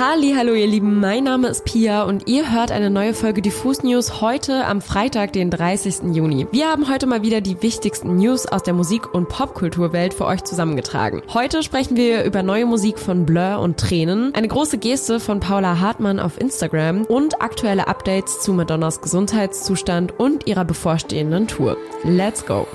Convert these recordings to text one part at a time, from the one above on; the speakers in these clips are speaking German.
Halli, hallo ihr Lieben, mein Name ist Pia und ihr hört eine neue Folge Diffus News heute am Freitag, den 30. Juni. Wir haben heute mal wieder die wichtigsten News aus der Musik- und Popkulturwelt für euch zusammengetragen. Heute sprechen wir über neue Musik von Blur und Tränen, eine große Geste von Paula Hartmann auf Instagram und aktuelle Updates zu Madonnas Gesundheitszustand und ihrer bevorstehenden Tour. Let's go!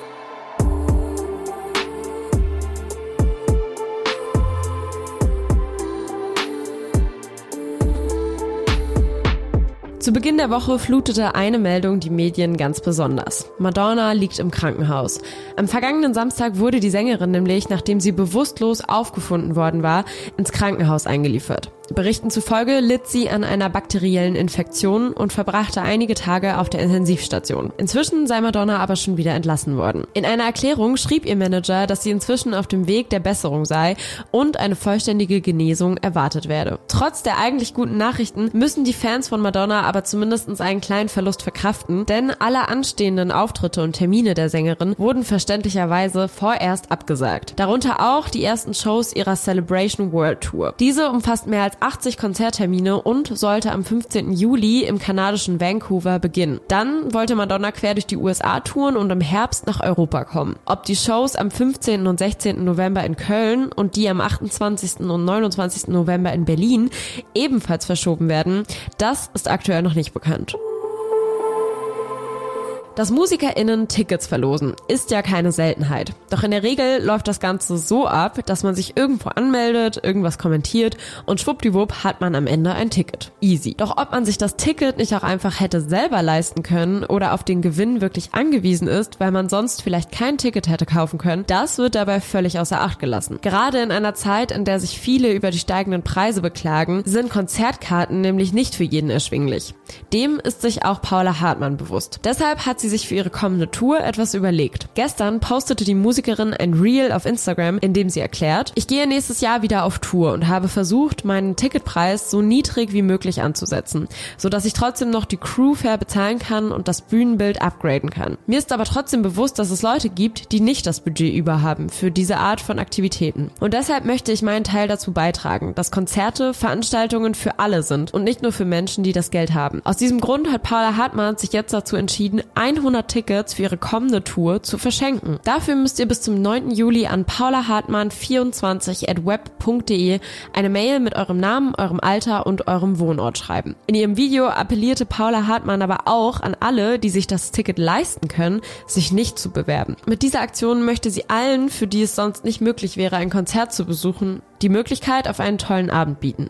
Zu Beginn der Woche flutete eine Meldung die Medien ganz besonders. Madonna liegt im Krankenhaus. Am vergangenen Samstag wurde die Sängerin nämlich, nachdem sie bewusstlos aufgefunden worden war, ins Krankenhaus eingeliefert. Berichten zufolge litt sie an einer bakteriellen Infektion und verbrachte einige Tage auf der Intensivstation. Inzwischen sei Madonna aber schon wieder entlassen worden. In einer Erklärung schrieb ihr Manager, dass sie inzwischen auf dem Weg der Besserung sei und eine vollständige Genesung erwartet werde. Trotz der eigentlich guten Nachrichten müssen die Fans von Madonna aber zumindest einen kleinen Verlust verkraften, denn alle anstehenden Auftritte und Termine der Sängerin wurden verständlicherweise vorerst abgesagt. Darunter auch die ersten Shows ihrer Celebration World Tour. Diese umfasst mehr als als 80 Konzerttermine und sollte am 15. Juli im kanadischen Vancouver beginnen. Dann wollte Madonna quer durch die USA touren und im Herbst nach Europa kommen. Ob die Shows am 15. und 16. November in Köln und die am 28. und 29. November in Berlin ebenfalls verschoben werden, das ist aktuell noch nicht bekannt. Dass MusikerInnen Tickets verlosen, ist ja keine Seltenheit. Doch in der Regel läuft das Ganze so ab, dass man sich irgendwo anmeldet, irgendwas kommentiert und schwuppdiwupp hat man am Ende ein Ticket. Easy. Doch ob man sich das Ticket nicht auch einfach hätte selber leisten können oder auf den Gewinn wirklich angewiesen ist, weil man sonst vielleicht kein Ticket hätte kaufen können, das wird dabei völlig außer Acht gelassen. Gerade in einer Zeit, in der sich viele über die steigenden Preise beklagen, sind Konzertkarten nämlich nicht für jeden erschwinglich. Dem ist sich auch Paula Hartmann bewusst. Deshalb hat sie sich für ihre kommende Tour etwas überlegt. Gestern postete die Musikerin ein Reel auf Instagram, in dem sie erklärt, ich gehe nächstes Jahr wieder auf Tour und habe versucht, meinen Ticketpreis so niedrig wie möglich anzusetzen, so dass ich trotzdem noch die Crew fair bezahlen kann und das Bühnenbild upgraden kann. Mir ist aber trotzdem bewusst, dass es Leute gibt, die nicht das Budget über haben für diese Art von Aktivitäten. Und deshalb möchte ich meinen Teil dazu beitragen, dass Konzerte Veranstaltungen für alle sind und nicht nur für Menschen, die das Geld haben. Aus diesem Grund hat Paula Hartmann sich jetzt dazu entschieden, 100 Tickets für ihre kommende Tour zu verschenken. Dafür müsst ihr bis zum 9. Juli an paulahartmann24 at web.de eine Mail mit eurem Namen, eurem Alter und eurem Wohnort schreiben. In ihrem Video appellierte Paula Hartmann aber auch an alle, die sich das Ticket leisten können, sich nicht zu bewerben. Mit dieser Aktion möchte sie allen, für die es sonst nicht möglich wäre, ein Konzert zu besuchen, die Möglichkeit auf einen tollen Abend bieten.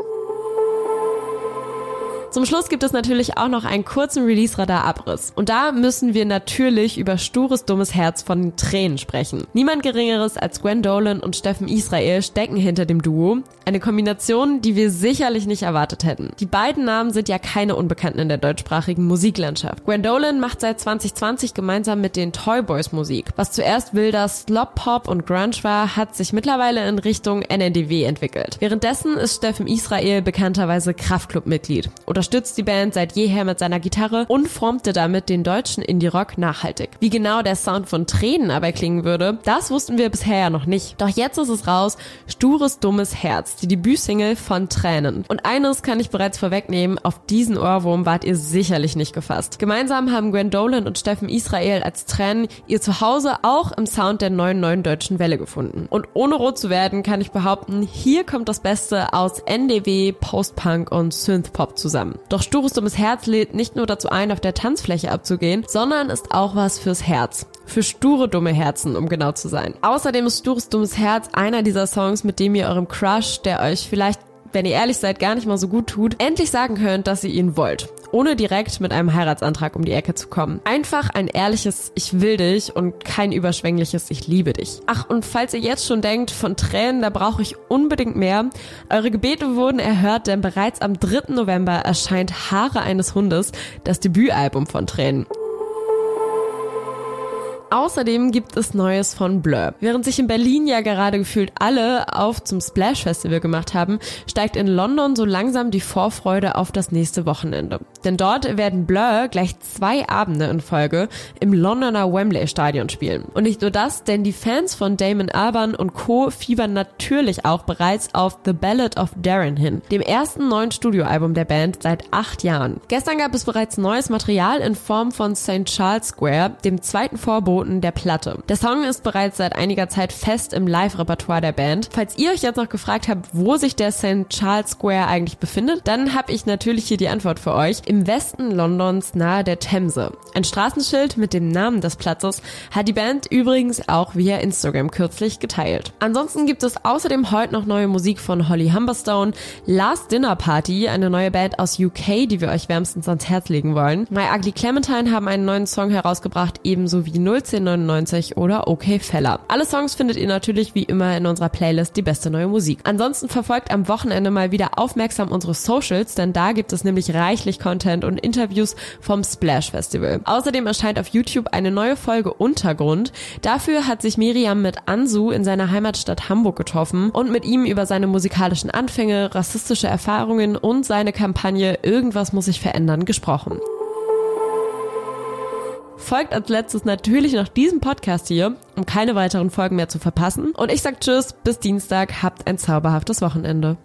Zum Schluss gibt es natürlich auch noch einen kurzen Release-Radar-Abriss. Und da müssen wir natürlich über Stures dummes Herz von Tränen sprechen. Niemand Geringeres als Gwen Dolan und Steffen Israel stecken hinter dem Duo. Eine Kombination, die wir sicherlich nicht erwartet hätten. Die beiden Namen sind ja keine Unbekannten in der deutschsprachigen Musiklandschaft. Gwen Dolan macht seit 2020 gemeinsam mit den Toy Boys Musik. Was zuerst wilder Slop Pop und Grunge war, hat sich mittlerweile in Richtung NNDW entwickelt. Währenddessen ist Steffen Israel bekannterweise Kraftclub-Mitglied oder unterstützt die Band seit jeher mit seiner Gitarre und formte damit den deutschen Indie-Rock nachhaltig. Wie genau der Sound von Tränen aber klingen würde, das wussten wir bisher ja noch nicht. Doch jetzt ist es raus, Stures dummes Herz, die Debütsingle von Tränen. Und eines kann ich bereits vorwegnehmen, auf diesen Ohrwurm wart ihr sicherlich nicht gefasst. Gemeinsam haben Gwen Dolan und Steffen Israel als Tränen ihr Zuhause auch im Sound der neuen neuen deutschen Welle gefunden. Und ohne rot zu werden, kann ich behaupten, hier kommt das Beste aus NDW, Post-Punk und Synthpop zusammen. Doch stures dummes Herz lädt nicht nur dazu ein, auf der Tanzfläche abzugehen, sondern ist auch was fürs Herz. Für sture dumme Herzen, um genau zu sein. Außerdem ist stures dummes Herz einer dieser Songs, mit dem ihr eurem Crush, der euch vielleicht wenn ihr ehrlich seid, gar nicht mal so gut tut, endlich sagen könnt, dass ihr ihn wollt. Ohne direkt mit einem Heiratsantrag um die Ecke zu kommen. Einfach ein ehrliches Ich will dich und kein überschwängliches Ich liebe dich. Ach, und falls ihr jetzt schon denkt, von Tränen, da brauche ich unbedingt mehr. Eure Gebete wurden erhört, denn bereits am 3. November erscheint Haare eines Hundes, das Debütalbum von Tränen. Außerdem gibt es Neues von Blur. Während sich in Berlin ja gerade gefühlt alle auf zum Splash Festival gemacht haben, steigt in London so langsam die Vorfreude auf das nächste Wochenende. Denn dort werden Blur gleich zwei Abende in Folge im Londoner Wembley Stadion spielen. Und nicht nur das, denn die Fans von Damon Albarn und Co. fiebern natürlich auch bereits auf The Ballad of Darren hin, dem ersten neuen Studioalbum der Band seit acht Jahren. Gestern gab es bereits neues Material in Form von St. Charles Square, dem zweiten Vorboten der Platte. Der Song ist bereits seit einiger Zeit fest im Live-Repertoire der Band. Falls ihr euch jetzt noch gefragt habt, wo sich der St. Charles Square eigentlich befindet, dann habe ich natürlich hier die Antwort für euch. Im Westen Londons nahe der Themse. Ein Straßenschild mit dem Namen des Platzes hat die Band übrigens auch via Instagram kürzlich geteilt. Ansonsten gibt es außerdem heute noch neue Musik von Holly Humberstone, Last Dinner Party, eine neue Band aus UK, die wir euch wärmstens ans Herz legen wollen. My Ugly Clementine haben einen neuen Song herausgebracht, ebenso wie 01099 oder OK Feller. Alle Songs findet ihr natürlich wie immer in unserer Playlist Die beste neue Musik. Ansonsten verfolgt am Wochenende mal wieder aufmerksam unsere Socials, denn da gibt es nämlich reichlich Content und Interviews vom Splash Festival. Außerdem erscheint auf YouTube eine neue Folge Untergrund. Dafür hat sich Miriam mit Ansu in seiner Heimatstadt Hamburg getroffen und mit ihm über seine musikalischen Anfänge, rassistische Erfahrungen und seine Kampagne Irgendwas muss sich verändern gesprochen. Folgt als letztes natürlich noch diesem Podcast hier, um keine weiteren Folgen mehr zu verpassen. Und ich sag Tschüss, bis Dienstag, habt ein zauberhaftes Wochenende.